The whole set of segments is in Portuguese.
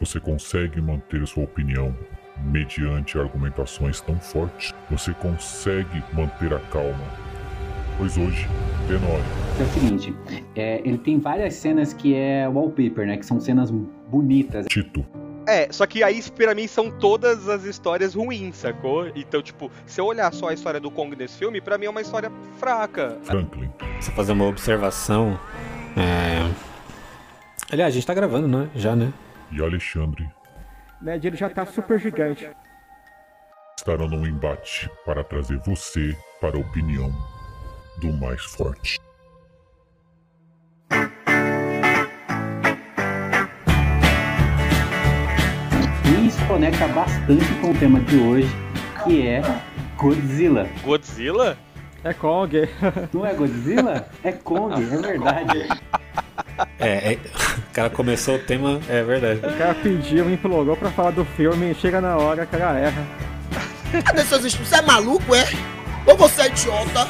Você consegue manter sua opinião mediante argumentações tão fortes? Você consegue manter a calma? Pois hoje, Tenório. É o seguinte, é, ele tem várias cenas que é wallpaper, né? Que são cenas bonitas. Tito. É, só que aí pra mim são todas as histórias ruins, sacou? Então, tipo, se eu olhar só a história do Kong nesse filme, pra mim é uma história fraca. Franklin. Você fazer uma observação. É... Aliás, a gente tá gravando, né? Já, né? E Alexandre. Ned, ele já tá super gigante. Estarão num embate para trazer você para a opinião do mais forte. E isso conecta bastante com o tema de hoje, que é Godzilla. Godzilla? É Kong. Não é Godzilla? É Kong, é verdade. É, é, o cara começou o tema, é verdade. O cara pediu, me implorou pra falar do filme, chega na hora, o cara erra. Cadê seus estudos? Você é maluco, é? Ou você é idiota?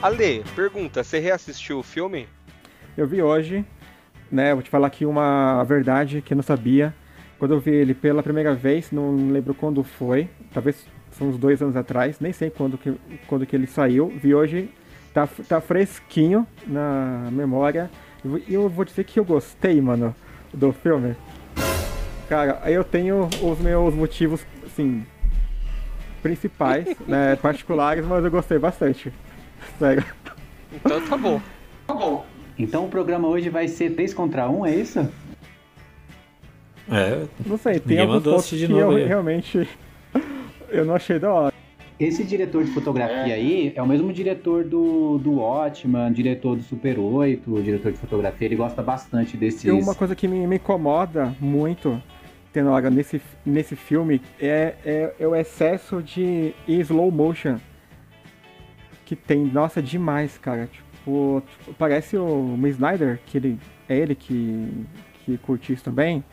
Ale, pergunta, você reassistiu o filme? Eu vi hoje, né? Vou te falar aqui uma verdade que eu não sabia. Quando eu vi ele pela primeira vez, não lembro quando foi, talvez são uns dois anos atrás, nem sei quando que, quando que ele saiu. Vi hoje, tá, tá fresquinho na memória. E eu vou dizer que eu gostei, mano, do filme. Cara, eu tenho os meus motivos, assim, principais, né, particulares, mas eu gostei bastante. Sério. Então tá bom. Tá bom. Então o programa hoje vai ser 3 contra 1, é isso? É, Não sei, tem alguns mandou pontos que de novo eu aí. realmente eu não achei da hora. Esse diretor de fotografia aí é o mesmo diretor do, do Watchman, diretor do Super 8, o diretor de fotografia, ele gosta bastante desses... E uma coisa que me, me incomoda muito, Tenora, nesse, nesse filme é, é, é o excesso de slow motion que tem. Nossa, demais, cara. Tipo, tipo, parece o Miss Snyder, que ele, é ele que, que curte isso também.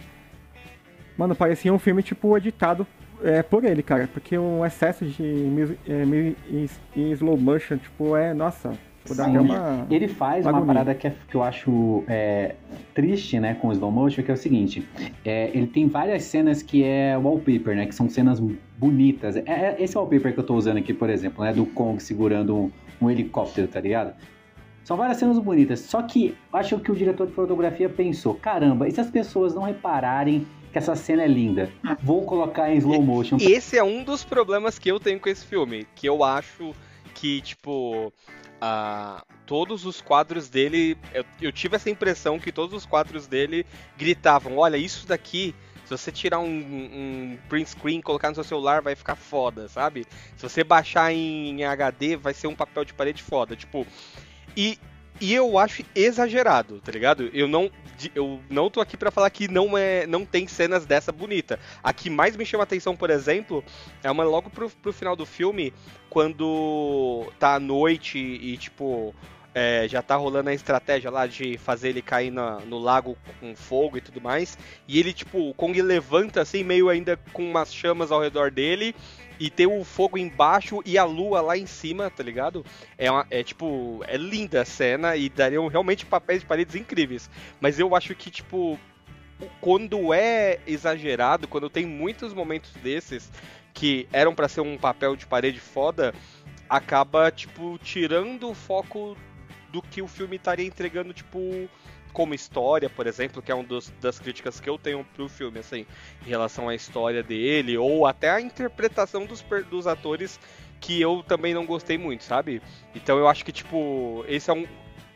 Mano, parecia um filme, tipo, editado é, por ele, cara. Porque o excesso de é, mi- e- e slow motion, tipo, é, nossa, tipo, Sim. uma... Ele faz uma agonia. parada que, é- que eu acho é, triste, né, com o slow motion, que é o seguinte: é, ele tem várias cenas que é wallpaper, né, que são cenas bonitas. É, é esse wallpaper que eu tô usando aqui, por exemplo, né, do Kong segurando um, um helicóptero, tá ligado? São várias cenas bonitas. Só que eu acho que o diretor de fotografia pensou: caramba, e se as pessoas não repararem que essa cena é linda? Vou colocar em slow motion. E esse é um dos problemas que eu tenho com esse filme. Que eu acho que, tipo. ah, todos os quadros dele. Eu, eu tive essa impressão que todos os quadros dele gritavam: Olha, isso daqui. Se você tirar um, um print screen e colocar no seu celular, vai ficar foda, sabe? Se você baixar em HD, vai ser um papel de parede foda. Tipo. E, e eu acho exagerado, tá ligado? Eu não, eu não tô aqui pra falar que não, é, não tem cenas dessa bonita. A que mais me chama atenção, por exemplo, é uma logo pro, pro final do filme, quando tá à noite e, tipo, é, já tá rolando a estratégia lá de fazer ele cair na- no lago com fogo e tudo mais. E ele, tipo, o Kong levanta assim, meio ainda com umas chamas ao redor dele. E tem o fogo embaixo e a lua lá em cima, tá ligado? É, uma- é tipo, é linda a cena e dariam realmente papéis de paredes incríveis. Mas eu acho que, tipo, quando é exagerado, quando tem muitos momentos desses que eram pra ser um papel de parede foda, acaba, tipo, tirando o foco do que o filme estaria entregando, tipo, como história, por exemplo, que é uma das críticas que eu tenho pro filme, assim, em relação à história dele, ou até a interpretação dos, dos atores que eu também não gostei muito, sabe? Então eu acho que, tipo, esse é um.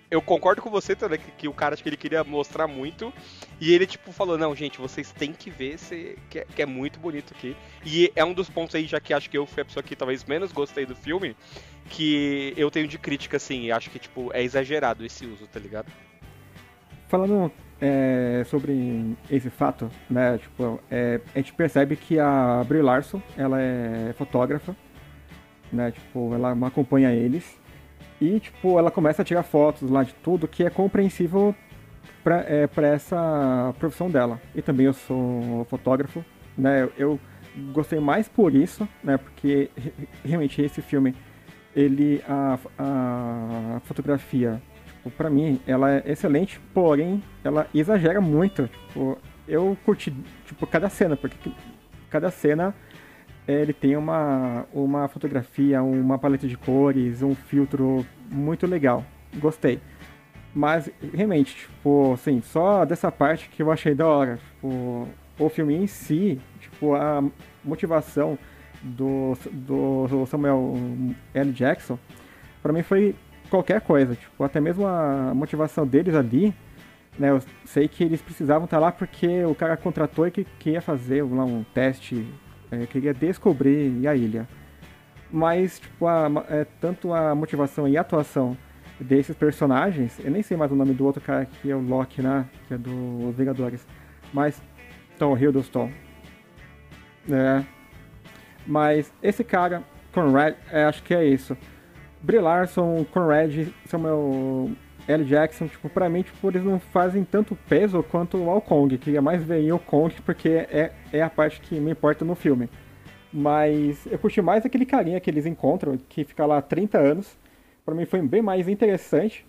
Eu concordo com você, também que, que o cara acho que ele queria mostrar muito. E ele, tipo, falou, não, gente, vocês têm que ver esse, que, é, que é muito bonito aqui. E é um dos pontos aí, já que acho que eu fui a pessoa que talvez menos gostei do filme, que eu tenho de crítica, assim, acho que, tipo, é exagerado esse uso, tá ligado? Falando é, sobre esse fato, né, tipo, é, a gente percebe que a Brie Larson, ela é fotógrafa, né, tipo, ela acompanha eles e, tipo, ela começa a tirar fotos lá de tudo que é compreensível para é, pra essa profissão dela. E também eu sou fotógrafo, né, eu gostei mais por isso, né, porque re- realmente esse filme, ele, a, a fotografia, tipo, pra mim, ela é excelente, porém, ela exagera muito. Tipo, eu curti, tipo, cada cena, porque cada cena ele tem uma, uma fotografia, uma paleta de cores, um filtro muito legal. Gostei. Mas, realmente, tipo, assim, só dessa parte que eu achei da hora. Tipo, o filme em si, tipo, a motivação do, do Samuel L. Jackson, para mim foi qualquer coisa. Tipo, até mesmo a motivação deles ali, né? Eu sei que eles precisavam estar lá porque o cara contratou e que queria fazer lá, um teste, é, queria descobrir a ilha. Mas, tipo, a, é, tanto a motivação e a atuação desses personagens, eu nem sei mais o nome do outro cara que é o Loki, né? Que é dos Vingadores. Mas Tom Hiddleston. É. Mas esse cara, Conrad, é, acho que é isso. Brie Larson, Conrad, Samuel L. Jackson, tipo, pra mim, tipo, eles não fazem tanto peso quanto o Kong. Queria mais ver o Kong porque é, é a parte que me importa no filme. Mas eu curti mais aquele carinha que eles encontram, que fica lá há 30 anos. Pra mim foi bem mais interessante,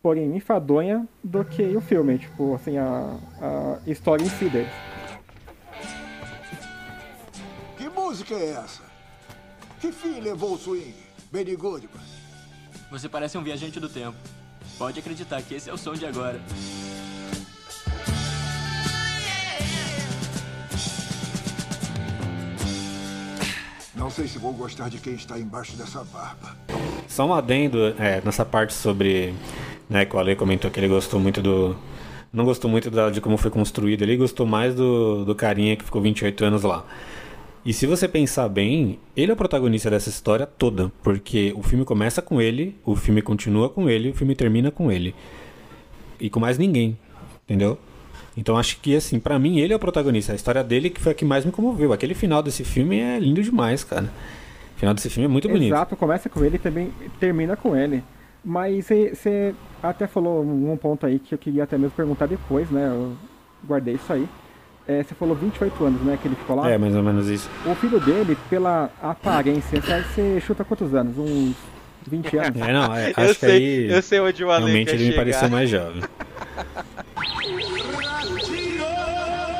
porém enfadonha, do que o filme. Tipo, assim, a, a história em si deles. Que música é essa? Que fim levou o swing? Benny Goodman. Você parece um viajante do tempo. Pode acreditar que esse é o som de agora. Não sei se vou gostar de quem está embaixo dessa barba. Só um adendo é, nessa parte sobre. Né, que o Ale comentou que ele gostou muito do. Não gostou muito da, de como foi construído, ele gostou mais do, do carinha que ficou 28 anos lá. E se você pensar bem, ele é o protagonista dessa história toda, porque o filme começa com ele, o filme continua com ele, o filme termina com ele. E com mais ninguém, entendeu? Então acho que assim, para mim ele é o protagonista, a história dele que foi a que mais me comoveu. Aquele final desse filme é lindo demais, cara. O final desse filme é muito bonito. Exato, começa com ele e também termina com ele. Mas você até falou um ponto aí que eu queria até mesmo perguntar depois, né? Eu guardei isso aí. É, você falou 28 anos, né? Que ele ficou lá. É, mais ou menos isso. O filho dele, pela aparência, você chuta quantos anos? Uns 20 anos? É, não, é, eu acho que sei, aí. eu sei onde o Ale Realmente quer ele me chegar. pareceu mais jovem.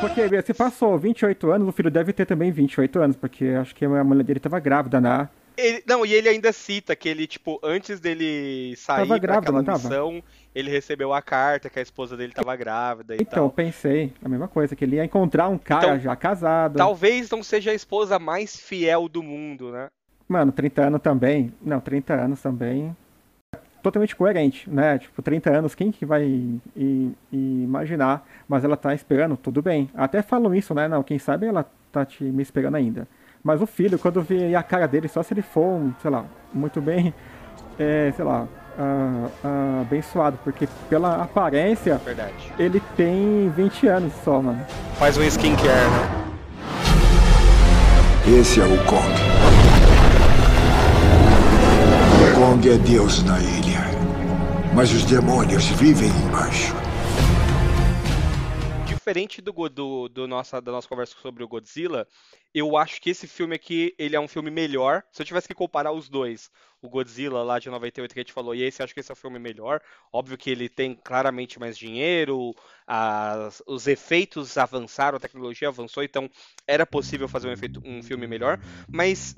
Porque você passou 28 anos, o filho deve ter também 28 anos, porque acho que a mulher dele tava grávida, né? Ele- não, e ele ainda cita que ele, tipo, antes dele sair Tava grávida, aquela tava? missão, ele recebeu a carta que a esposa dele tava grávida e Então, tal. pensei a mesma coisa, que ele ia encontrar um cara Então, já casado. Talvez não seja a esposa mais fiel do mundo, né? Mano, 30 anos também. Não, 30 anos também. Totalmente coerente, né? Tipo, 30 anos, quem que vai i- i- imaginar? Mas ela tá esperando, tudo bem. Até falam isso, né? Não, quem sabe ela tá te, me esperando ainda. Mas o filho, quando eu vi a cara dele, só se ele for, um, sei lá, muito bem, é, sei lá, ah, ah, abençoado. Porque pela aparência, Verdade. ele tem 20 anos só, mano. Faz um skincare, né? Esse é o Kong. O Kong é Deus na ilha. Mas os demônios vivem embaixo. Diferente do, do, do nossa, da nossa conversa sobre o Godzilla, eu acho que esse filme aqui, ele é um filme melhor. Se eu tivesse que comparar os dois, o Godzilla lá de 98 que a gente falou e esse, acho que esse é o filme melhor. Óbvio que ele tem claramente mais dinheiro, as- os efeitos avançaram, a tecnologia avançou, então era possível fazer um, efeito, um filme melhor. Mas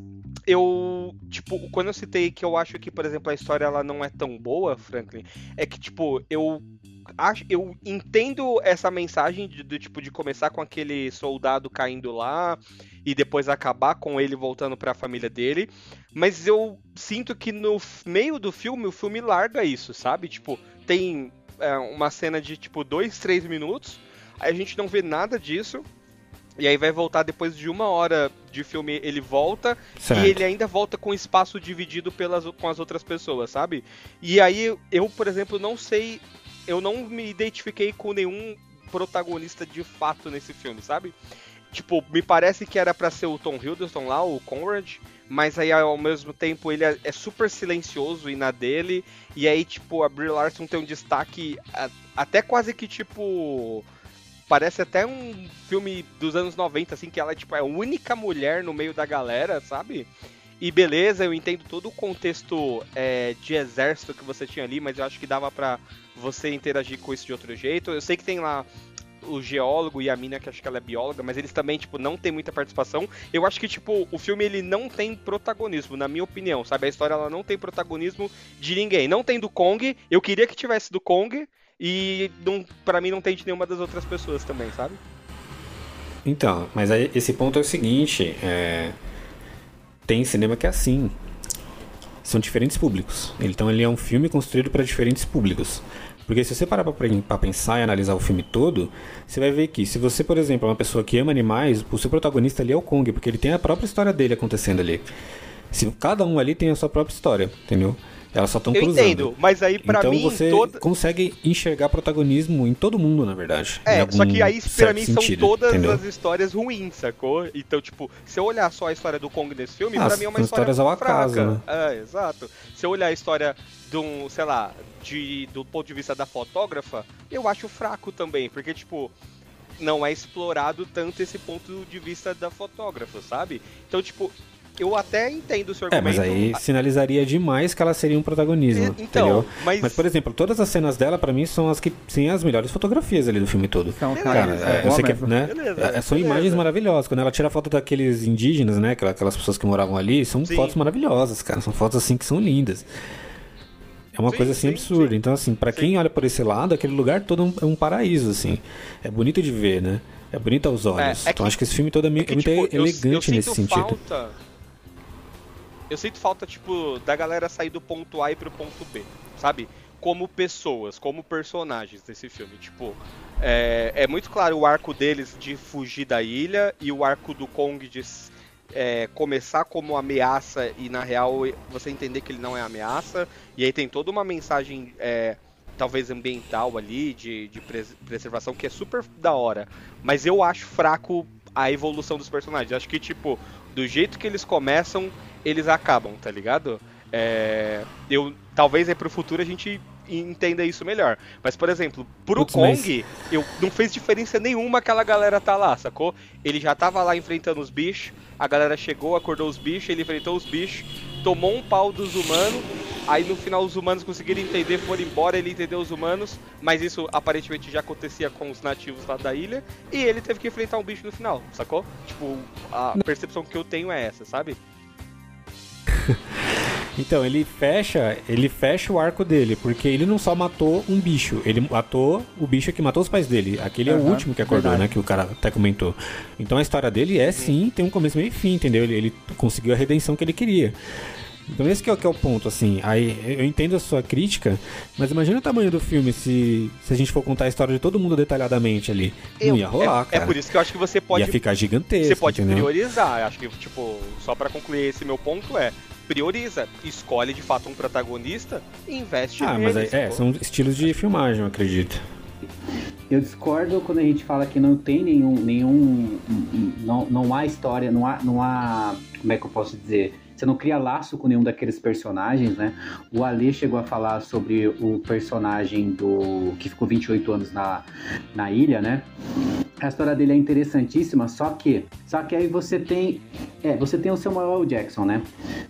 eu, tipo, quando eu citei que eu acho que, por exemplo, a história ela não é tão boa, Franklin, é que, tipo, eu acho, eu entendo essa mensagem de, do tipo de começar com aquele soldado caindo lá e depois acabar com ele voltando para a família dele, mas eu sinto que no meio do filme o filme larga isso, sabe? Tipo, tem é, uma cena de tipo dois, três minutos, aí a gente não vê nada disso. E aí vai voltar depois de uma hora de filme, ele volta Certo. e ele ainda volta com espaço dividido pelas, com as outras pessoas, sabe? E aí eu, por exemplo, não sei, eu não me identifiquei com nenhum protagonista de fato nesse filme, sabe? Tipo, me parece que era pra ser o Tom Hiddleston lá, o Conrad, mas aí ao mesmo tempo ele é, é super silencioso e na dele, e aí tipo a Brie Larson tem um destaque até quase que tipo parece até um filme dos anos 90 assim que ela tipo é a única mulher no meio da galera, sabe? E beleza, eu entendo todo o contexto é, de exército que você tinha ali, mas eu acho que dava pra você interagir com isso de outro jeito. Eu sei que tem lá o geólogo e a mina, que acho que ela é bióloga, mas eles também, tipo, não tem muita participação. Eu acho que, tipo, o filme ele não tem protagonismo, na minha opinião, sabe? A história ela não tem protagonismo de ninguém. Não tem do Kong, eu queria que tivesse do Kong, e não, pra mim não tem de nenhuma das outras pessoas também, sabe? Então, mas aí esse ponto é o seguinte, é... tem cinema que é assim. São diferentes públicos. Então ele é um filme construído para diferentes públicos. Porque se você parar para pensar e analisar o filme todo, você vai ver que se você, por exemplo, é uma pessoa que ama animais, o seu protagonista ali é o Kong, porque ele tem a própria história dele acontecendo ali. Se cada um ali tem a sua própria história, entendeu? Elas só estão cruzando. Eu entendo, mas aí pra então mim... você toda... consegue enxergar protagonismo em todo mundo, na verdade. É, só que aí pra mim sentido, são todas entendeu? as histórias ruins, sacou? Então, tipo, se eu olhar só a história do Kong nesse filme, Ah, pra mim é uma história histórias ao fraca. acaso, né? É, exato. Se eu olhar a história de um, sei lá, de, do ponto de vista da fotógrafa, eu acho fraco também, porque, tipo, não é explorado tanto esse ponto de vista da fotógrafa, sabe? Então, tipo, eu até entendo o seu É, argumento. mas aí sinalizaria demais que ela seria um protagonismo, É, então, entendeu? mas- Mas, por exemplo, todas as cenas dela, pra mim, são as que têm as melhores fotografias ali do filme todo. São, Beleza, cara, Cara, é, é, eu sei que, né? Beleza, é, são beleza. imagens maravilhosas. Quando ela tira foto daqueles indígenas, né? aquela- Aquelas pessoas que moravam ali, são Sim. fotos maravilhosas, cara. São fotos assim que são lindas. É uma Sim, coisa assim sim, absurda. sim. Então, assim, pra quem olha por esse lado, aquele lugar todo é um- é um paraíso, assim. É bonito de ver, né? É bonito aos olhos. É, é então que- acho que esse filme todo é, meio- É que, é muito tipo, eu- elegante eu nesse sinto sentido. Falta, eu sinto falta, tipo, da galera sair do ponto A e pro ponto B, sabe? Como pessoas, como personagens desse filme. Tipo, é, é muito claro o arco deles de fugir da ilha e o arco do Kong de é, começar como ameaça e na real você entender que ele não é ameaça. E aí tem toda uma mensagem, é, talvez ambiental ali, de, de pres- preservação, que é super da hora. Mas eu acho fraco a evolução dos personagens. Acho que, tipo, do jeito que eles começam, eles acabam, tá ligado? É, eu, talvez aí pro futuro a gente entenda isso melhor. Mas, por exemplo, pro Putz, mas- Kong, eu, não fez diferença nenhuma aquela galera tá lá, sacou? Ele já tava lá enfrentando os bichos, a galera chegou, acordou os bichos, ele enfrentou os bichos, tomou um pau dos humanos, aí no final os humanos conseguiram entender, foram embora, ele entendeu os humanos, mas isso aparentemente já acontecia com os nativos lá da ilha, e ele teve que enfrentar um bicho no final, sacou? Tipo, a percepção que eu tenho é essa, sabe? Então, ele fecha, ele fecha o arco dele, porque ele não só matou um bicho, ele matou o bicho que matou os pais dele. Aquele é o último que acordou, verdade. né? Que o cara até comentou. Então a história dele é sim, tem um começo, meio e fim, entendeu? Ele, ele conseguiu a redenção que ele queria. Então esse que é, o- que é o ponto, assim. Aí eu entendo a sua crítica, mas imagina o tamanho do filme se, se a gente for contar a história de todo mundo detalhadamente ali. Eu- não ia rolar, é, é cara. por isso que eu acho que você pode Ia ficar gigantesco, Você pode entendeu? priorizar. Acho que, tipo, só pra concluir esse meu ponto é. Prioriza, escolhe de fato um protagonista e investe Ah, mas é, sacou? são estilos de filmagem, eu acredito. Eu discordo quando a gente fala que não tem nenhum. nenhum não, não há história, não há, não há. Como é que eu posso dizer? Você não cria laço com nenhum daqueles personagens, né? O Ale chegou a falar sobre o personagem do. que ficou 28 anos na, na ilha, né? A história dele é interessantíssima, só que. Só que aí você tem. É, você tem o Samuel. Jackson, né?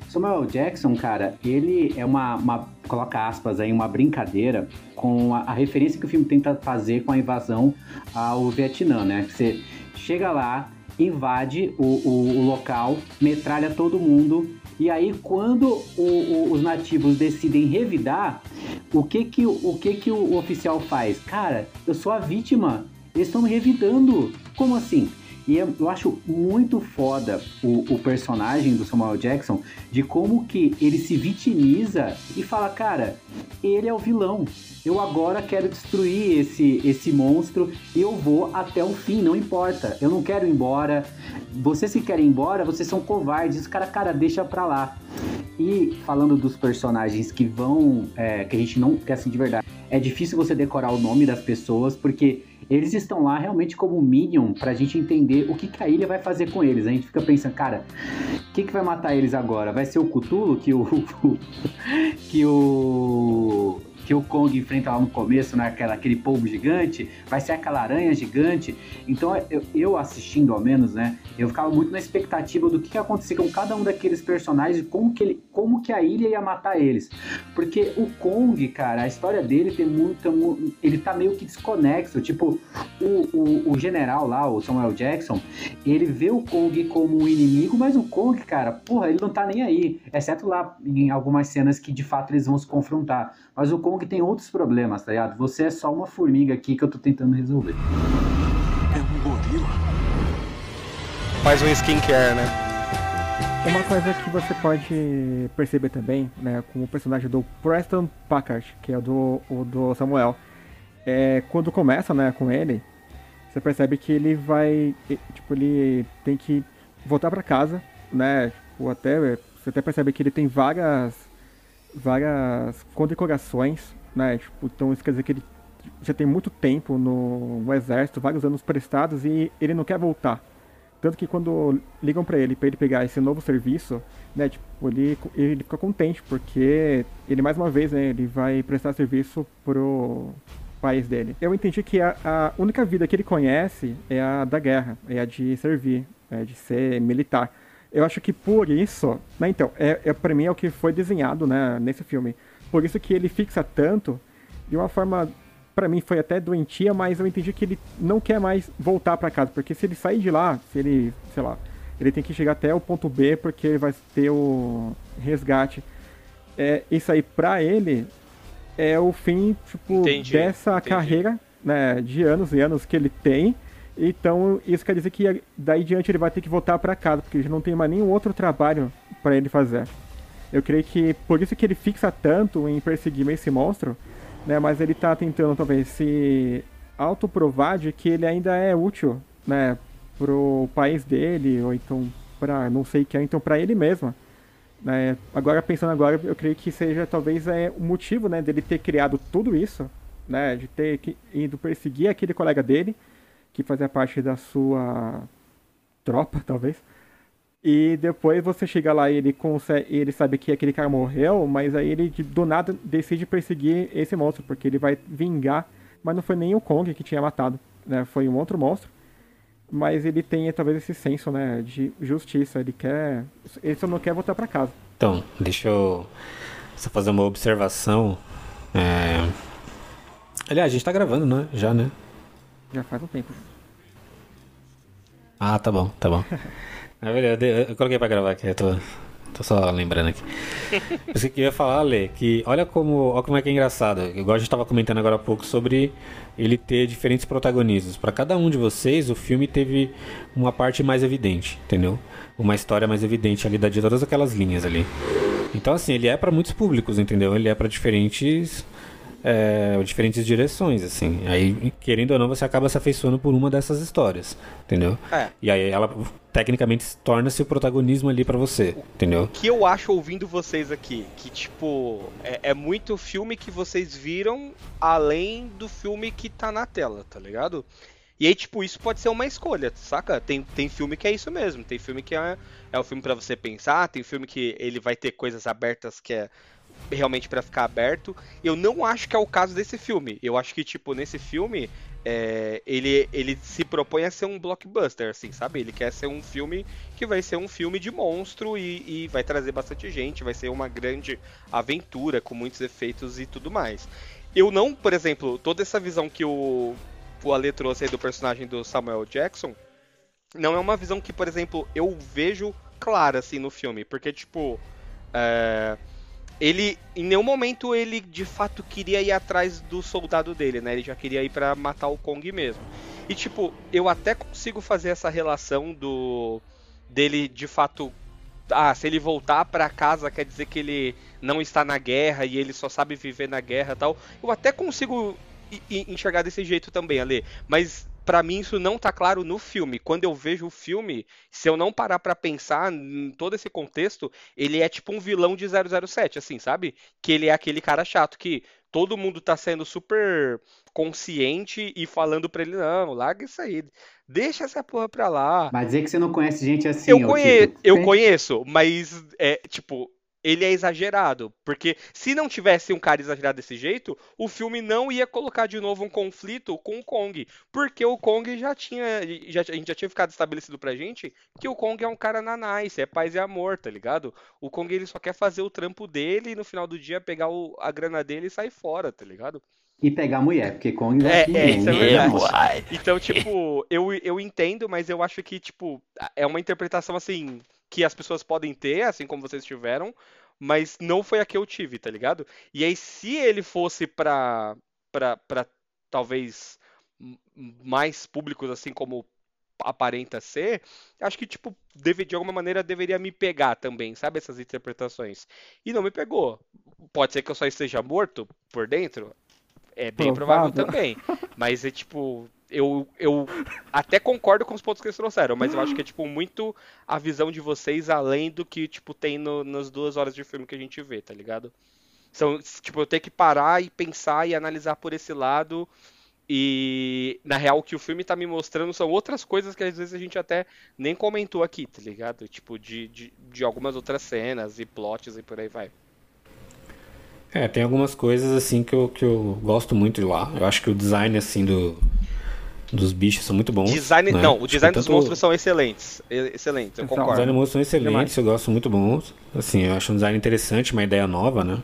Samuel L. Jackson, cara, ele é uma, uma- coloca aspas aí, uma brincadeira com a, a referência que o filme tenta fazer com a invasão ao Vietnã, né? Você chega lá, invade o, o- o local, metralha todo mundo, e aí quando o- os nativos decidem revidar, o que que, o, que que o oficial faz? Cara, eu sou a vítima, eles estão me revidando. Como assim? E eu acho muito foda o, o personagem do Samuel Jackson de como que ele se vitimiza e fala, cara, ele é o vilão. Eu agora quero destruir esse, esse monstro e eu vou até o fim, não importa. Eu não quero ir embora. Vocês que querem ir embora, vocês são covardes. Esse cara, cara, deixa pra lá. E falando dos personagens que vão, é, que a gente não, que assim, de verdade, é difícil você decorar o nome das pessoas, porque eles estão lá realmente como Minion pra gente entender o que, que a ilha vai fazer com eles. A gente fica pensando, cara, o que, que vai matar eles agora? Vai ser o Cthulhu que o. que o. que o Kong enfrenta lá no começo, naquela, aquele polvo gigante, vai ser aquela aranha gigante. Então eu, eu, assistindo ao menos, né, eu ficava muito na expectativa do que, ia acontecer com cada um daqueles personagens e como que, ele, como que a ilha ia matar eles. Porque o Kong, cara, a história dele tem muita. Ele tá meio que desconexo. Tipo, o, o, o general lá, o Samuel Jackson, ele vê o Kong como um inimigo, mas o Kong, cara, porra, ele não tá nem aí. Exceto lá em algumas cenas que de fato eles vão se confrontar. Mas o Kong tem outros problemas, tá ligado? Você é só uma formiga aqui que eu tô tentando resolver. É um gorila. Faz um skincare, né? Uma coisa que você pode perceber também, né, com o personagem do Preston Packard, que é o do, o do Samuel, é quando começa, né, com ele, você percebe que ele vai, tipo, ele tem que voltar para casa, né, tipo, até, você até percebe que ele tem várias, várias condecorações, né, tipo, então isso quer dizer que ele já tem muito tempo no, no exército, vários anos prestados e ele não quer voltar. Tanto que quando ligam para ele, para ele pegar esse novo serviço, né, tipo, ele, ele fica contente, porque ele, mais uma vez, né, ele vai prestar serviço pro país dele. Eu entendi que a, a única vida que ele conhece é a da guerra, é a de servir, é de ser militar. Eu acho que por isso, né, então, é, é para mim é o que foi desenhado, né, nesse filme. Por isso que ele fixa tanto de uma forma para mim foi até doentia, mas eu entendi que ele não quer mais voltar para casa, porque se ele sair de lá, se ele, sei lá, ele tem que chegar até o ponto B porque vai ter o resgate. É, isso aí para ele é o fim, tipo, entendi, dessa entendi. carreira, né, de anos e anos que ele tem. Então, isso quer dizer que daí diante ele vai ter que voltar para casa, porque ele não tem mais nenhum outro trabalho para ele fazer. Eu creio que por isso que ele fixa tanto em perseguir esse monstro, né? Mas ele está tentando talvez se autoprovar de que ele ainda é útil, né, pro país dele ou então para não sei o que, então para ele mesmo. Né? Agora pensando agora, eu creio que seja talvez é o motivo, né, dele ter criado tudo isso, né, de ter ido perseguir aquele colega dele que fazia parte da sua tropa, talvez. E depois você chega lá e ele consegue, ele sabe que aquele cara morreu, mas aí ele do nada decide perseguir esse monstro, porque ele vai vingar, mas não foi nem o Kong que tinha matado, né? Foi um outro monstro. Mas ele tem talvez esse senso, né, de justiça, ele quer, ele só não quer voltar para casa. Então, deixa eu só fazer uma observação. É... Aliás, a gente tá gravando, né? Já, né? Já faz um tempo. Ah, tá bom, tá bom. É verdade, eu coloquei pra gravar aqui, eu tô, tô só lembrando aqui. Isso que eu ia falar, Lê, que olha como, olha como é que é engraçado. Igual a gente tava comentando agora há pouco sobre ele ter diferentes protagonistas. Para cada um de vocês, o filme teve uma parte mais evidente, entendeu? Uma história mais evidente ali de todas aquelas linhas ali. Então, assim, ele é para muitos públicos, entendeu? Ele é para diferentes é, diferentes direções, assim. Aí, querendo ou não, você acaba se afeiçoando por uma dessas histórias, entendeu? É. E aí ela tecnicamente torna-se o protagonismo ali para você, entendeu? O que eu acho ouvindo vocês aqui, que tipo, é, é, muito filme que vocês viram além do filme que tá na tela, tá ligado? E aí, tipo, isso pode ser uma escolha, saca? Tem, tem filme que é isso mesmo, tem filme que é, é o filme para você pensar, tem filme que ele vai ter coisas abertas que é realmente para ficar aberto. Eu não acho que é o caso desse filme. Eu acho que, tipo, nesse filme, é, ele, ele se propõe a ser um blockbuster, assim, sabe? Ele quer ser um filme que vai ser um filme de monstro e, e, vai trazer bastante gente, vai ser uma grande aventura com muitos efeitos e tudo mais. Eu não, por exemplo, toda essa visão que o, o Ale trouxe aí do personagem do Samuel Jackson, não é uma visão que, por exemplo, eu vejo clara, assim, no filme, porque, tipo. É ele em nenhum momento ele de fato queria ir atrás do soldado dele, né? Ele já queria ir para matar o Kong mesmo. E tipo, eu até consigo fazer essa relação do dele de fato ah, se ele voltar para casa quer dizer que ele não está na guerra e ele só sabe viver na guerra, tal. Eu até consigo enxergar desse jeito também, Ale, mas para mim isso não tá claro no filme. Quando eu vejo o filme, se eu não parar para pensar em todo esse contexto, ele é tipo um vilão de 007, assim, sabe? Que ele é aquele cara chato que todo mundo tá sendo super consciente e falando pra ele, não, larga isso aí, deixa essa porra pra lá. Mas dizer que você não conhece gente assim, Eu, conhe eu conheço, mas é, tipo, ele é exagerado. Porque se não tivesse um cara exagerado desse jeito, o filme não ia colocar de novo um conflito com o Kong. Porque o Kong já tinha. Já, a gente já tinha ficado estabelecido pra gente que o Kong é um cara na nice, é paz e amor, tá ligado? O Kong ele só quer fazer o trampo dele e no final do dia pegar o, a grana dele e sair fora, tá ligado? E pegar a mulher, porque Kong É, é, é, isso é verdade. Então, tipo, eu, eu entendo, mas eu acho que, tipo, é uma interpretação assim que as pessoas podem ter, assim como vocês tiveram, mas não foi a que eu tive, tá ligado? E aí, se ele fosse pra, pra, pra talvez mais públicos, assim como aparenta ser, acho que, tipo, deve, de alguma maneira deveria me pegar também, sabe? Essas interpretações. E não me pegou. Pode ser que eu só esteja morto por dentro? É bem provável Provável. também. Mas é tipo. Eu, eu até concordo com os pontos que eles trouxeram, mas eu acho que é, tipo, muito a visão de vocês além do que, tipo, tem no- nas duas horas de filme que a gente vê, tá ligado? São, tipo, eu tenho que parar e pensar e analisar por esse lado. E, na real, o que o filme tá me mostrando são outras coisas que às vezes a gente até nem comentou aqui, tá ligado? Tipo, de, de, de algumas outras cenas e plots e por aí vai. É, tem algumas coisas assim que eu, que eu gosto muito de lá. Eu acho que o design assim do dos bichos são muito bons. Design, né? não, o Tipo, design dos tanto- monstros são excelentes. Excelentes, eu Então, Os concordo. design dos monstros são excelentes, Demais. eu gosto muito bons. Assim, eu acho um design interessante, uma ideia nova, né?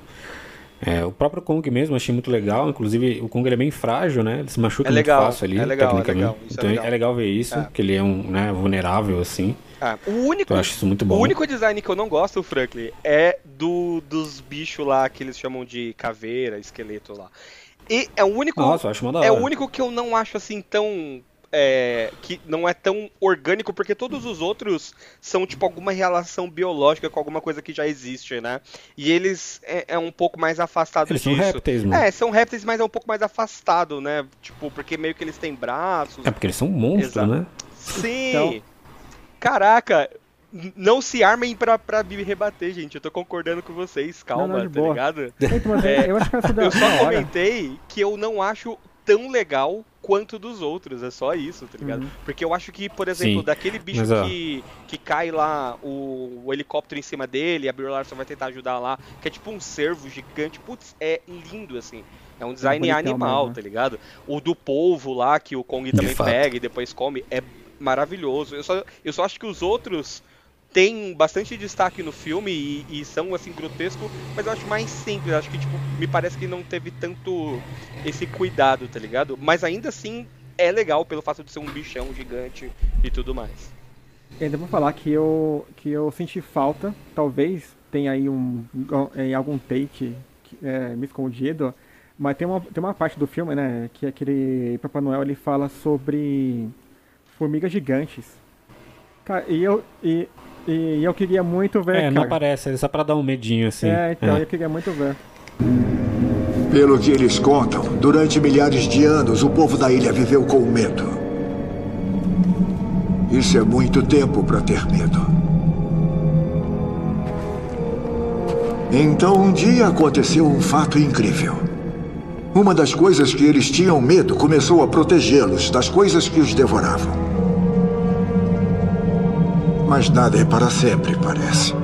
É, o próprio Kong mesmo eu achei muito legal. Inclusive, o Kong ele é bem frágil, né? Ele se machuca É legal, muito fácil ali, é legal, é tecnicamente. legal, isso é então legal. é legal ver isso, É. que ele é um né, vulnerável, assim. Ah, o único, Então eu acho isso muito o bom. único design que eu não gosto, Franklin, é do dos bichos lá que eles chamam de caveira, esqueleto lá. E é o único. Nossa, eu acho uma da É hora. o único que eu não acho assim tão. é, que não é tão orgânico, porque todos os outros são tipo alguma relação biológica com alguma coisa que já existe, né? E eles é, é um pouco mais afastado Eles são disso. répteis, mano. É, são répteis, mas é um pouco mais afastado, né? Tipo, porque meio que eles têm braços. É porque eles são monstros, Exato. né? Sim! Então- Caraca! Não se armem pra, pra me rebater, gente. Eu tô concordando com vocês. Calma, não, de tá boa. ligado? É, eu Eu só hora. comentei que eu não acho tão legal quanto dos outros. É só isso, tá ligado? Uhum. Porque eu acho que, por exemplo, Sim, daquele bicho mas, que, que cai lá, o, o helicóptero em cima dele, a Brie Larson vai tentar ajudar lá, que é tipo um cervo gigante. Putz, é lindo, assim. É um design bonitão animal, mesmo, tá ligado? O do polvo lá, que o Kong também pega e depois come, é maravilhoso. Eu só, eu só acho que os outros têm bastante destaque no filme e, e são assim grotesco, mas eu acho mais simples. Acho que tipo me parece que não teve tanto esse cuidado, tá ligado? Mas ainda assim é legal pelo fato de ser um bichão gigante e tudo mais. Eu ainda vou falar que eu, que eu senti falta, talvez tenha aí um, em algum take é, me escondido, mas tem uma, tem uma parte do filme, né, que aquele Papai Noel ele fala sobre formigas gigantes. Cara, e eu, e, e eu queria muito ver, É, não cara. aparece, é só pra dar um medinho, assim. É, então, É. eu queria muito ver. Pelo que eles contam, durante milhares de anos o povo da ilha viveu com medo. Isso é muito tempo para ter medo. Então um dia aconteceu um fato incrível. Uma das coisas que eles tinham medo começou a protegê-los das coisas que os devoravam. Mas nada é para sempre, parece.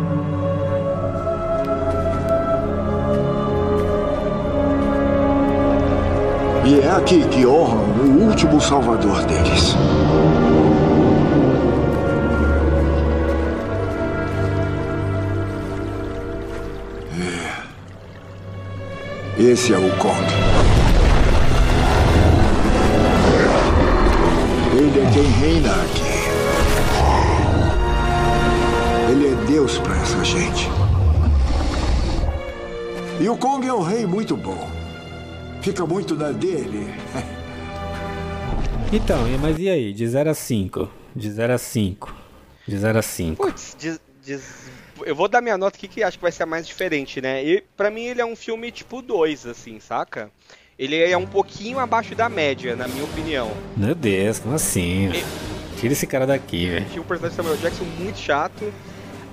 E é aqui que honram o último salvador deles. É. Esse é o Kong. Ele é quem reina aqui. Deus para essa gente. E o Kong é um rei muito bom. Fica muito na dele. Então, e- mas e aí? De 0 a 5. De 0 a 5. De 0 a 5. Putz, diz- diz- eu vou dar minha nota aqui que acho que vai ser a mais diferente, né? E pra mim ele é um filme tipo 2, assim, saca? Ele é um pouquinho abaixo da média, na minha opinião. Meu Deus, como assim? Tira esse cara daqui, velho. Achei o personagem do Samuel Jackson muito chato.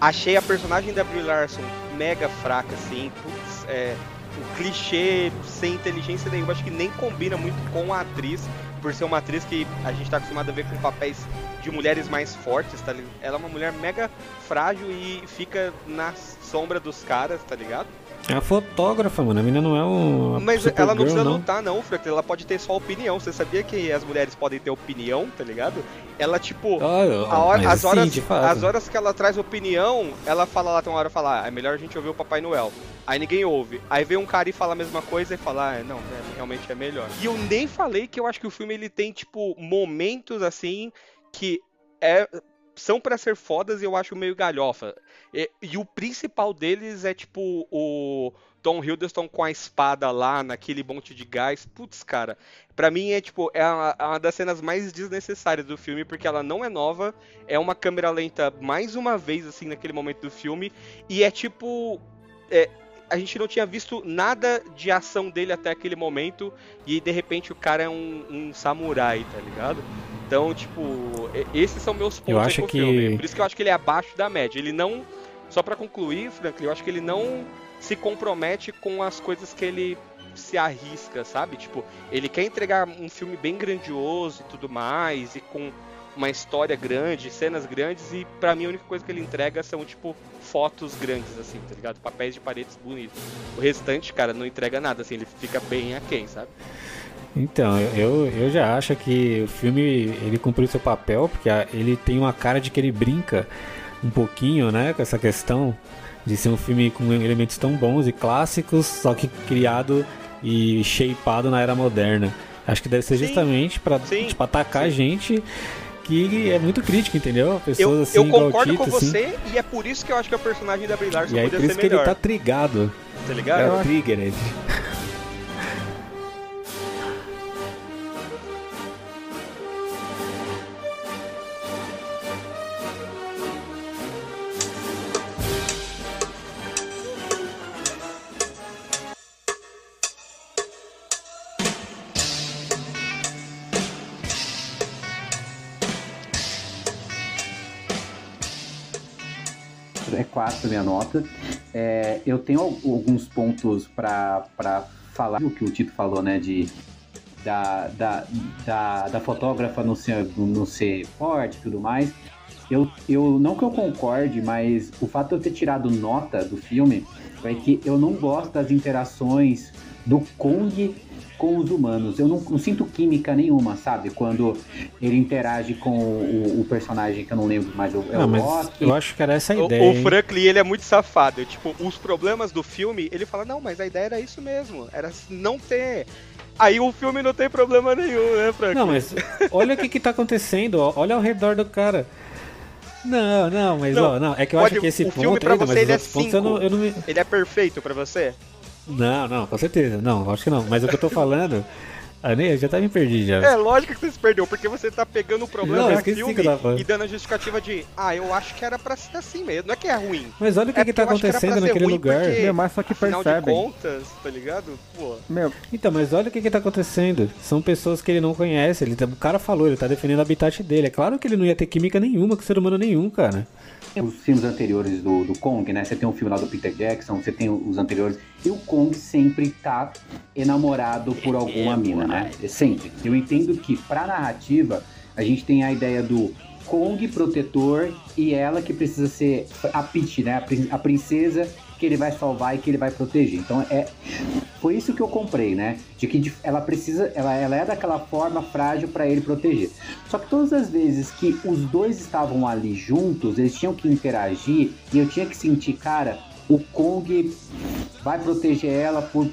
Achei a personagem da Brie Larson mega fraca, assim. Putz, é, o clichê sem inteligência nenhuma. Acho que nem combina muito com a atriz, por ser uma atriz que a gente tá acostumado a ver com papéis de mulheres mais fortes, tá ligado? Ela é uma mulher mega frágil e fica na sombra dos caras, tá ligado? É a fotógrafa, mano. A menina não é um. Mas ela não precisa não. lutar, não, Frank. Ela pode ter só opinião. Você sabia que as mulheres podem ter opinião, tá ligado? Ela, tipo, Ah, hora- as, horas, as horas que ela traz opinião, ela fala lá, tem uma hora fala, ah, é melhor a gente ouvir o Papai Noel. Aí ninguém ouve. Aí vem um cara e fala a mesma coisa e fala, ah, não, é, realmente é melhor. E eu nem falei que eu acho que o filme ele tem, tipo, momentos assim que é, são pra ser fodas e eu acho meio galhofa. E, e o principal deles é, tipo, o Tom Hiddleston com a espada lá naquele monte de gás. Putz, cara. Pra mim é tipo, é uma, uma das cenas mais desnecessárias do filme, porque ela não é nova, é uma câmera lenta mais uma vez, assim, naquele momento do filme, e é tipo. é, a gente não tinha visto nada de ação dele até aquele momento, e de repente o cara é um, um samurai, tá ligado? Então, tipo, esses são meus pontos Eu acho com o que- filme. Por isso que eu acho que ele é abaixo da média. Ele não. Só pra concluir, Franklin, eu acho que ele não se compromete com as coisas que ele se arrisca, sabe? Tipo, ele quer entregar um filme bem grandioso e tudo mais, e com uma história grande, cenas grandes, e pra mim a única coisa que ele entrega são, tipo, fotos grandes, assim, tá ligado? Papéis de paredes bonitos. O restante, cara, não entrega nada, assim, ele fica bem aquém, sabe? Então, eu, eu já acho que o filme ele cumpriu seu papel, porque ele tem uma cara de que ele brinca um pouquinho, né, com essa questão de ser um filme com elementos tão bons e clássicos, só que criado e shapeado na era moderna. Acho que deve ser Sim, justamente sim, tipo, atacar sim. a gente que é muito crítica, entendeu? Pessoas Eu, assim, eu concordo Tito, com assim. você, e é por isso que eu acho que o personagem da Brie Larson E aí podia por ser isso que melhor, ele tá trigado. tá ligado? É o triggered. Minha nota. É, eu tenho al- alguns pontos para falar o que o Tito falou, né? De, da, da, da, da fotógrafa não ser, não ser forte e tudo mais. Eu, eu, não que eu concorde, mas o fato de eu ter tirado nota do filme é que eu não gosto das interações do Kong com os humanos. Eu não, não sinto química nenhuma, sabe? Quando ele interage com o, o personagem que eu não lembro mais, é o Não, mas Loki. eu acho que era essa a O, ideia. o hein? Franklin, ele é muito safado. Tipo, os problemas do filme, ele fala, não, mas a ideia era isso mesmo. Era não ter. Aí o filme não tem problema nenhum, né, Franklin? Não, mas olha o que que tá acontecendo, ó. olha ao redor do cara. Não, não, mas Não, ó, não, é que eu pode- acho que esse o ponto filme pra ainda, você, mas ele é pontos eu não, eu não me... Ele é perfeito pra você? Não, não, com certeza, não, acho que não, mas o que eu tô falando, ah, nem- eu já tá me perdi já. É lógico que você se perdeu, porque você tá pegando o problema Não, do filme que tava e dando a justificativa de, ah, eu acho que era pra ser assim mesmo. Não é que é ruim. Mas olha o que é que tá que pra acontecendo ser naquele lugar. porque, Meu, mas só que percebem. contas, tá ligado? Pô. Meu, Então, mas olha o que que tá acontecendo. São pessoas que ele não conhece. Ele tá- o cara falou, ele tá defendendo o habitat dele. É claro que ele não ia ter química nenhuma com ser humano nenhum, cara. Os filmes anteriores do, do Kong, né? Você tem um filme lá do Peter Jackson, você tem os anteriores. E o Kong sempre tá enamorado por alguma mina, né? É Sempre. Eu entendo que, pra narrativa, a gente tem a ideia do Kong protetor e ela que precisa ser a Peach, né? A, prin- a princesa que ele vai salvar e que ele vai proteger. Então é foi isso que eu comprei, né? De que ela precisa, ela, ela é daquela forma frágil pra ele proteger. Só que todas as vezes que os dois estavam ali juntos, eles tinham que interagir e eu tinha que sentir, cara, o Kong vai proteger ela por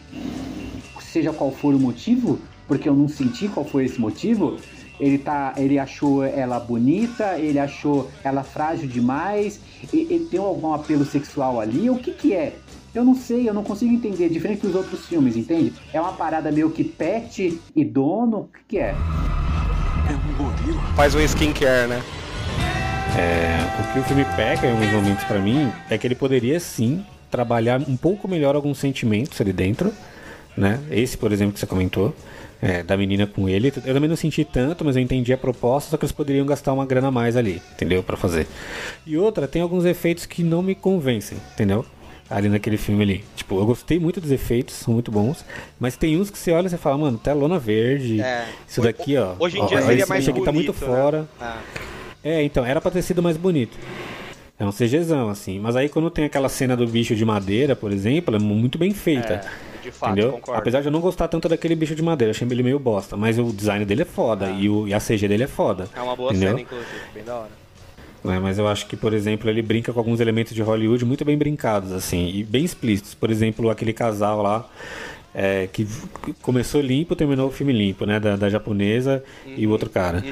seja qual for o motivo, porque eu não senti qual foi esse motivo. Ele tá, ele achou ela bonita, ele achou ela frágil demais, e- ele tem algum apelo sexual ali, o que que é? Eu não sei, eu não consigo entender, diferente dos outros filmes, entende? É uma parada meio que pet e dono, o que que é? Faz um skincare, né? É, o que o filme pega em alguns momentos pra mim é que ele poderia sim trabalhar um pouco melhor alguns sentimentos ali dentro, né? Esse, por exemplo, que você comentou, é, da menina com ele, eu também não senti tanto, mas eu entendi a proposta, só que eles poderiam gastar uma grana a mais ali, entendeu? Pra fazer. E outra, tem alguns efeitos que não me convencem, entendeu? Ali naquele filme ali. Tipo, eu gostei muito dos efeitos, são muito bons. Mas tem uns que você olha e você fala, mano, telona verde. É. Isso daqui, ó. Hoje em ó, dia ó, seria esse mais bicho aqui tá muito bonito, né? fora. Ah. É, então, era pra ter sido mais bonito. É um CGzão, assim. Mas aí quando tem aquela cena do bicho de madeira, por exemplo, é muito bem feita. É, de fato, entendeu? concordo. Apesar de eu não gostar tanto daquele bicho de madeira, achei ele meio bosta. Mas o design dele é foda e, o, e a CG dele é foda. É uma boa entendeu? cena, inclusive, bem da hora. É, mas eu acho que, por exemplo, ele brinca com alguns elementos de Hollywood muito bem brincados, assim, e bem explícitos. Por exemplo, aquele casal lá é, que começou limpo, terminou o filme limpo, né? Da, da japonesa e o outro cara.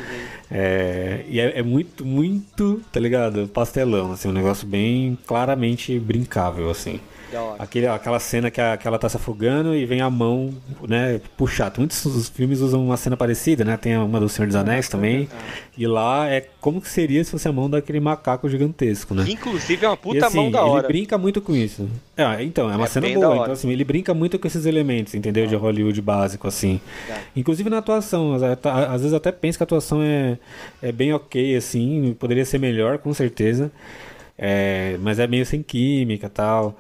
É, e é, é muito, muito, tá ligado? Pastelão, assim, um negócio bem claramente brincável, assim. Aquele, aquela cena que, a, que ela tá se afogando e vem a mão, né, puxar. Muitos dos filmes usam uma cena parecida, né? Tem uma do Senhor dos Anéis também. E lá é como que seria se fosse a mão daquele macaco gigantesco, né? Inclusive, é uma E puta assim, mão da ele hora. brinca muito com isso. É, então, é uma É cena boa. Então, assim, ele brinca muito com esses elementos, entendeu? De Hollywood básico, assim. É. Inclusive na atuação. Às, vezes até penso que a atuação é, é bem ok, assim. Poderia ser melhor, com certeza. É, mas é meio sem química e tal.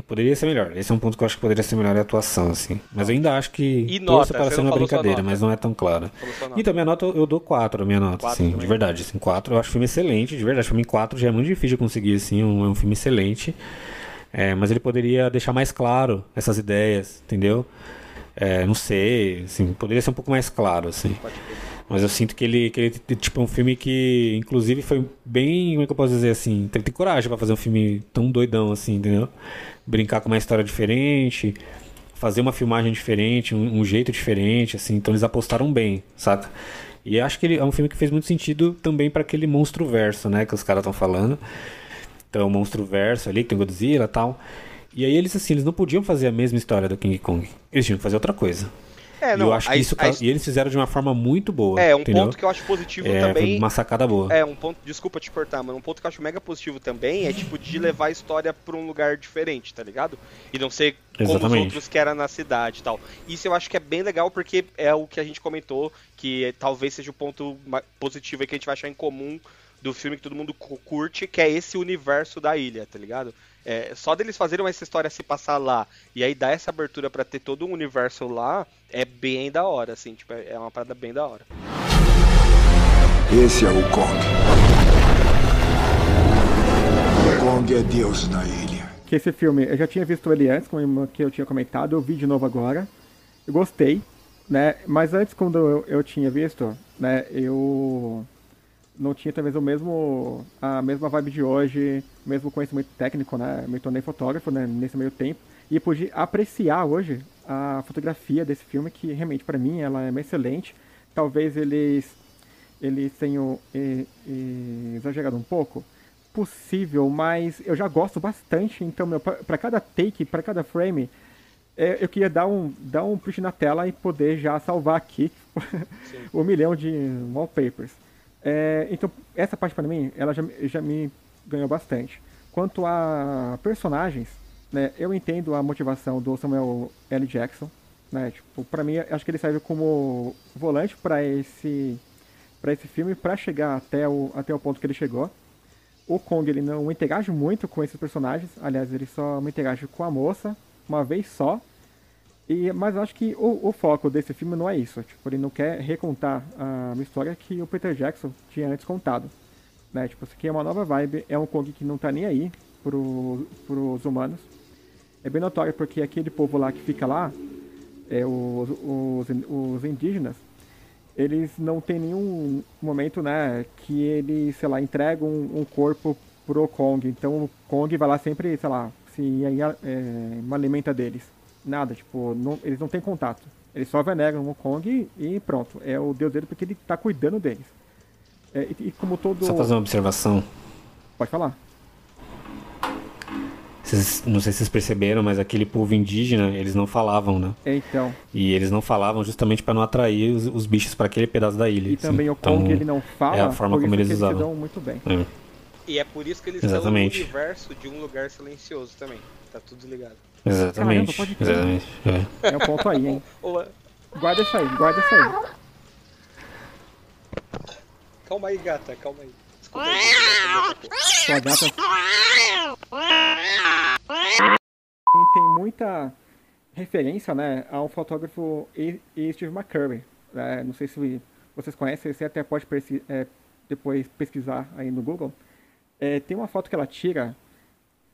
É, Poderia ser melhor. Esse é um ponto que eu acho que poderia ser melhor a atuação, assim. Mas eu ainda acho que E nota? é não uma brincadeira, mas não é tão nota. Então, minha nota, eu dou 4, a minha nota, Quatro assim, de verdade, assim, 4. Eu acho o filme excelente, de verdade. O filme 4 já é muito difícil de conseguir, assim, um, é um filme excelente. É, mas ele poderia deixar mais claro essas ideias, entendeu? É, não sei, assim, poderia ser um pouco mais claro, assim. Mas eu sinto que ele, que ele tipo, é um filme que, inclusive, foi bem, como é que eu posso dizer assim, tem, tem coragem pra fazer um filme tão doidão assim, entendeu? Brincar com uma história diferente, fazer uma filmagem diferente, um, um jeito diferente, assim, então eles apostaram bem, saca? E acho que ele é um filme que fez muito sentido também pra aquele monstro verso, né, que os caras estão falando. Então, o monstro verso ali, que tem Godzilla e tal. E aí eles, assim, eles não podiam fazer a mesma história do King Kong. Eles tinham que fazer outra coisa. É, e não, eu acho a- que isso. a- E eles fizeram de uma forma muito boa. É, um entendeu? ponto que eu acho positivo É, também. uma sacada boa. É, um ponto, desculpa te cortar, mas um ponto que eu acho mega positivo também é, tipo, de levar a história pra um lugar diferente, tá ligado? E não ser como os outros que era na cidade e tal. Isso eu acho que é bem legal porque é o que a gente comentou, que talvez seja o ponto positivo aí que a gente vai achar em comum do filme que todo mundo cu- curte, que é esse universo da ilha, tá ligado? É, só deles fazerem essa história se passar lá e aí dar essa abertura pra ter todo um universo lá, é bem da hora, assim, tipo, é uma parada bem da hora. Esse é o Kong. Kong é Deus na ilha. Que esse filme, eu já tinha visto ele antes, como que eu tinha comentado, eu vi de novo agora. Eu gostei, né? Mas antes, quando eu, eu tinha visto, né, eu não tinha talvez o mesmo a mesma vibe de hoje, o mesmo conhecimento técnico, né? Me tornei fotógrafo, né, nesse meio tempo e pude apreciar hoje a fotografia desse filme que realmente para mim ela é excelente. Talvez eles eles tenham eh, eh, exagerado um pouco, possível, mas eu já gosto bastante. Então, meu, para cada take, para cada frame, é, eu queria dar um, dar um print na tela e poder já salvar aqui um milhão de wallpapers. É, então, essa parte para mim, ela já, já me ganhou bastante. Quanto a personagens, né, eu entendo a motivação do Samuel L. Jackson. Né, tipo, para mim, acho que ele serve como volante para esse para esse filme para chegar até o, até o ponto que ele chegou. O Kong ele não interage muito com esses personagens, aliás, ele só interage com a moça uma vez só. E, mas acho que o, o foco desse filme não é isso. Tipo, ele não quer recontar a história que o Peter Jackson tinha antes contado. Né? Tipo, isso aqui é uma nova vibe, é um Kong que não tá nem aí pro, pros humanos. É bem notório porque aquele povo lá que fica lá, é, os, os, os indígenas, eles não tem nenhum momento, né, que eles, sei lá, entregam um, um corpo pro Kong. Então o Kong vai lá sempre, sei lá, se é, alimenta deles. Nada, tipo, não, eles não têm contato. Eles só veneram o Kong e pronto. É o deus dele porque ele tá cuidando deles. É, e, e como todo. Só fazer uma observação. Pode falar. Vocês- não sei se vocês perceberam, mas aquele povo indígena, eles não falavam, né? É, então. E eles não falavam justamente para não atrair os, os bichos para aquele pedaço da ilha. E assim. também o Kong Então, ele não fala. É a forma por como isso eles usavam. se dão muito bem. É. E é por isso que eles Exatamente. estão no universo de um lugar silencioso também. Tá tudo ligado. Exatamente. Caramba, exatamente. É. É um ponto aí, hein? Guarda isso aí, guarda isso aí. calma aí, gata, calma aí. Desculpa aí. Gata. Tem muita referência, né, ao fotógrafo E. E. Steve McCurry. né? não sei se vocês conhecem, você até pode é, depois pesquisar aí no Google, é, tem uma foto que ela tira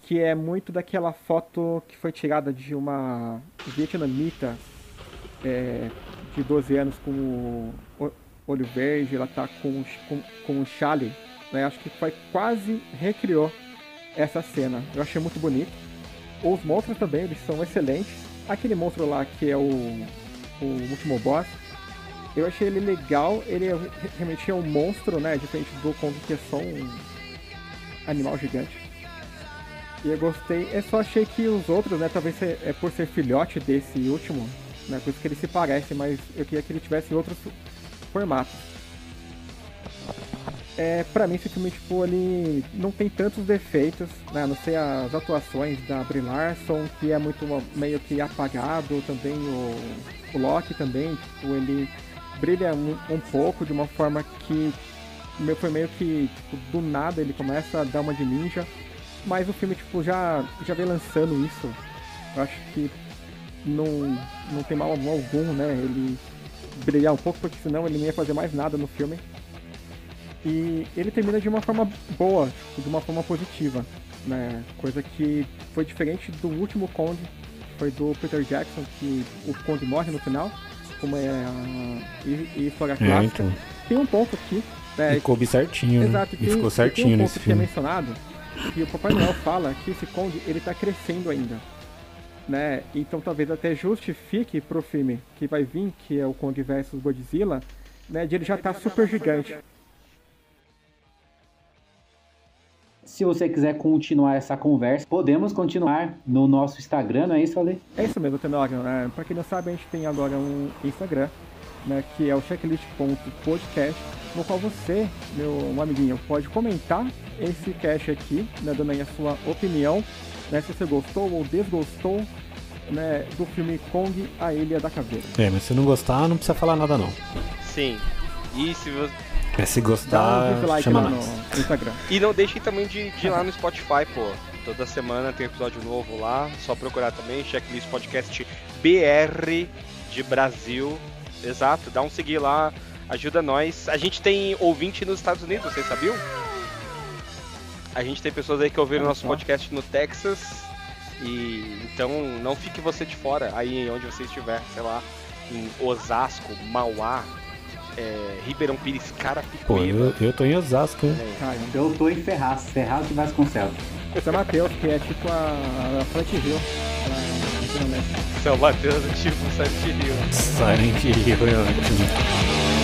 que é muito daquela foto que foi tirada de uma vietnamita é, de 12 anos com o olho verde, ela tá com, com, com o chale, né? Acho que foi quase recriou essa cena. Eu achei muito bonito. Os monstros também, eles são excelentes. Aquele monstro lá que é o, o último boss, eu achei ele legal. Ele é, realmente é um monstro, né? Diferente do Kong que é só um animal gigante. E eu gostei. Eu só achei que os outros, né? Talvez é por ser filhote desse último, né? Por isso que ele se parece, mas eu queria que ele tivesse outros formatos. É, pra mim esse filme, tipo, ele não tem tantos defeitos, né? A não ser as atuações da Brie Larson, que é muito meio que apagado, também o, o Loki também, tipo, ele brilha um, um pouco de uma forma que foi meio que, tipo, do nada ele começa a dar uma de ninja, mas o filme, tipo, já, já vem lançando isso. Eu acho que não, não tem mal algum, né? Ele brilhar um pouco, porque senão ele não ia fazer mais nada no filme. E ele termina de uma forma boa, de uma forma positiva, né? Coisa que foi diferente do último Kong, que foi do Peter Jackson, que o Kong morre no final, como é a história é, clássica. Então. Tem um ponto aqui. Né, e coube certinho, né? Exato, né? E ficou certinho tem um nesse filme. Que é mencionado, que o Papai Noel fala que esse Kong ele tá crescendo ainda. Né? Então talvez até justifique pro filme que vai vir, que é o Kong vs Godzilla, né? De ele já tá super gigante. Se você quiser continuar essa conversa, podemos continuar no nosso Instagram, não é isso, Ale? É isso mesmo, Tenório. É, pra quem não sabe, a gente tem agora um Instagram, né, que é o checklist.podcast, no qual você, meu amiguinho, pode comentar esse cast aqui, né, dando aí a sua opinião, né, se você gostou ou desgostou né, do filme Kong, a Ilha da Caveira. É, mas se não gostar, não precisa falar nada não. Sim. E se você é, se gostar, um like chama no Instagram. E não deixem também de, de ir lá no Spotify, pô. Toda semana tem episódio novo lá. Só procurar também, checklist podcast BR de Brasil. Exato, dá um seguir lá, ajuda nós. A gente tem ouvinte nos Estados Unidos, vocês sabiam? A gente tem pessoas aí que ouviram o nosso podcast no Texas. E então não fique você de fora aí onde você estiver, sei lá, em Osasco, Mauá, é, Ribeirão Pires, Carapicuíba. Pô, eu, eu tô em Osasco. É. Eu tô em Ferraz, Ferraz de Vasconcelos. São Mateus, que é tipo a, a Silent Hill. São Mateus é tipo Silent Hill. Silent Hill é ótimo.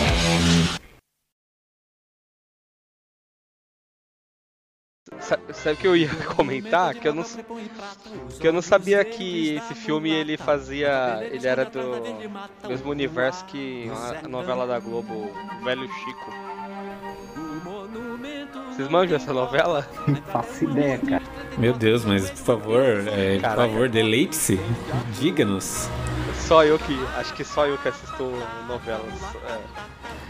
Sabe o que eu ia comentar? Que eu não, que eu não sabia que esse filme ele fazia. Ele era do mesmo universo que a novela da Globo, Velho Chico. Vocês manjam essa novela? Não faço ideia, cara. Meu Deus, mas por favor, é, por favor, deleite-se. Diga-nos. Só eu que. Acho que só eu que assisto novelas. É.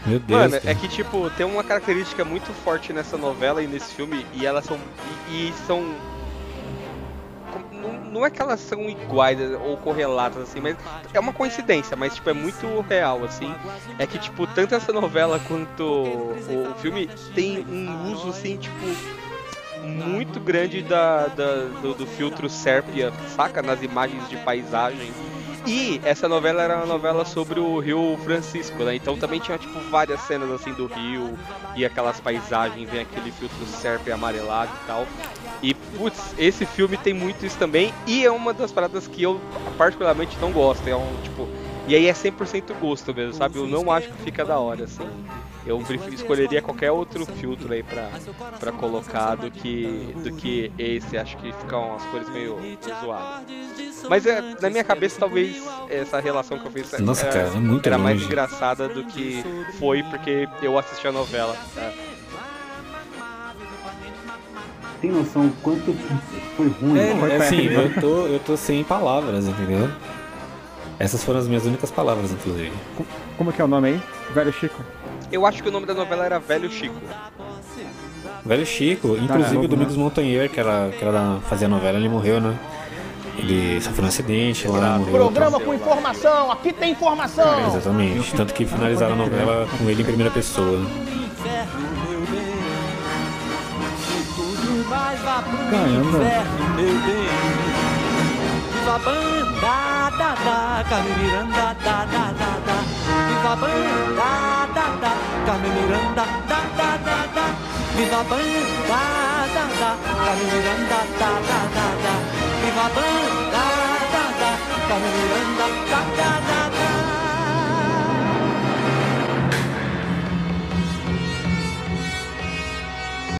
Meu Deus. Mano, cara. é que tipo, tem uma característica muito forte nessa novela e nesse filme, e elas são. E, e são. Não, é que elas são iguais ou correlatas, assim, mas é uma coincidência, mas tipo, é muito real, assim. É que, tipo, tanto essa novela quanto o, o filme tem um uso, assim, tipo, muito grande da, da do, do filtro sépia, saca? Nas imagens de paisagem e essa novela era uma novela sobre o Rio Francisco, né? Então também tinha tipo várias cenas assim do rio e aquelas paisagens, vem aquele filtro serpe amarelado e tal. E putz, esse filme tem muito isso também e é uma das paradas que eu particularmente não gosto, é um tipo e aí é 100% gosto mesmo, sabe? Eu não acho que fica da hora assim. Eu escolheria qualquer outro filtro aí pra, pra colocar do que, do que esse. Acho que ficam umas cores meio zoadas. Mas é, na minha cabeça, talvez essa relação que eu fiz Nossa, era, cara, é muito era mais engraçada do que foi porque eu assisti a novela. Tá? Tem noção quanto foi ruim? É, foi assim, eu tô, eu tô sem palavras, entendeu? Essas foram as minhas únicas palavras, inclusive. Como que é o nome aí? Velho Chico. Eu acho que o nome da novela era Velho Chico. Velho Chico, inclusive o Domingos Montanher, que era, que era fazia novela, ele morreu, né? Ele sofreu um acidente lá, morreu. Programa com informação, aqui tem informação! É, exatamente. Tanto que finalizaram a novela com ele em primeira pessoa. Caramba. Viva a banda, da, da, Carmen Miranda, da, da, da, da. Viva a banda, da, da, Carmen Miranda, da, da, da, da. Viva a banda, da, da, Carmen Miranda, da, da, da, da. Viva a banda, da, da, Carmen Miranda, da, da, da,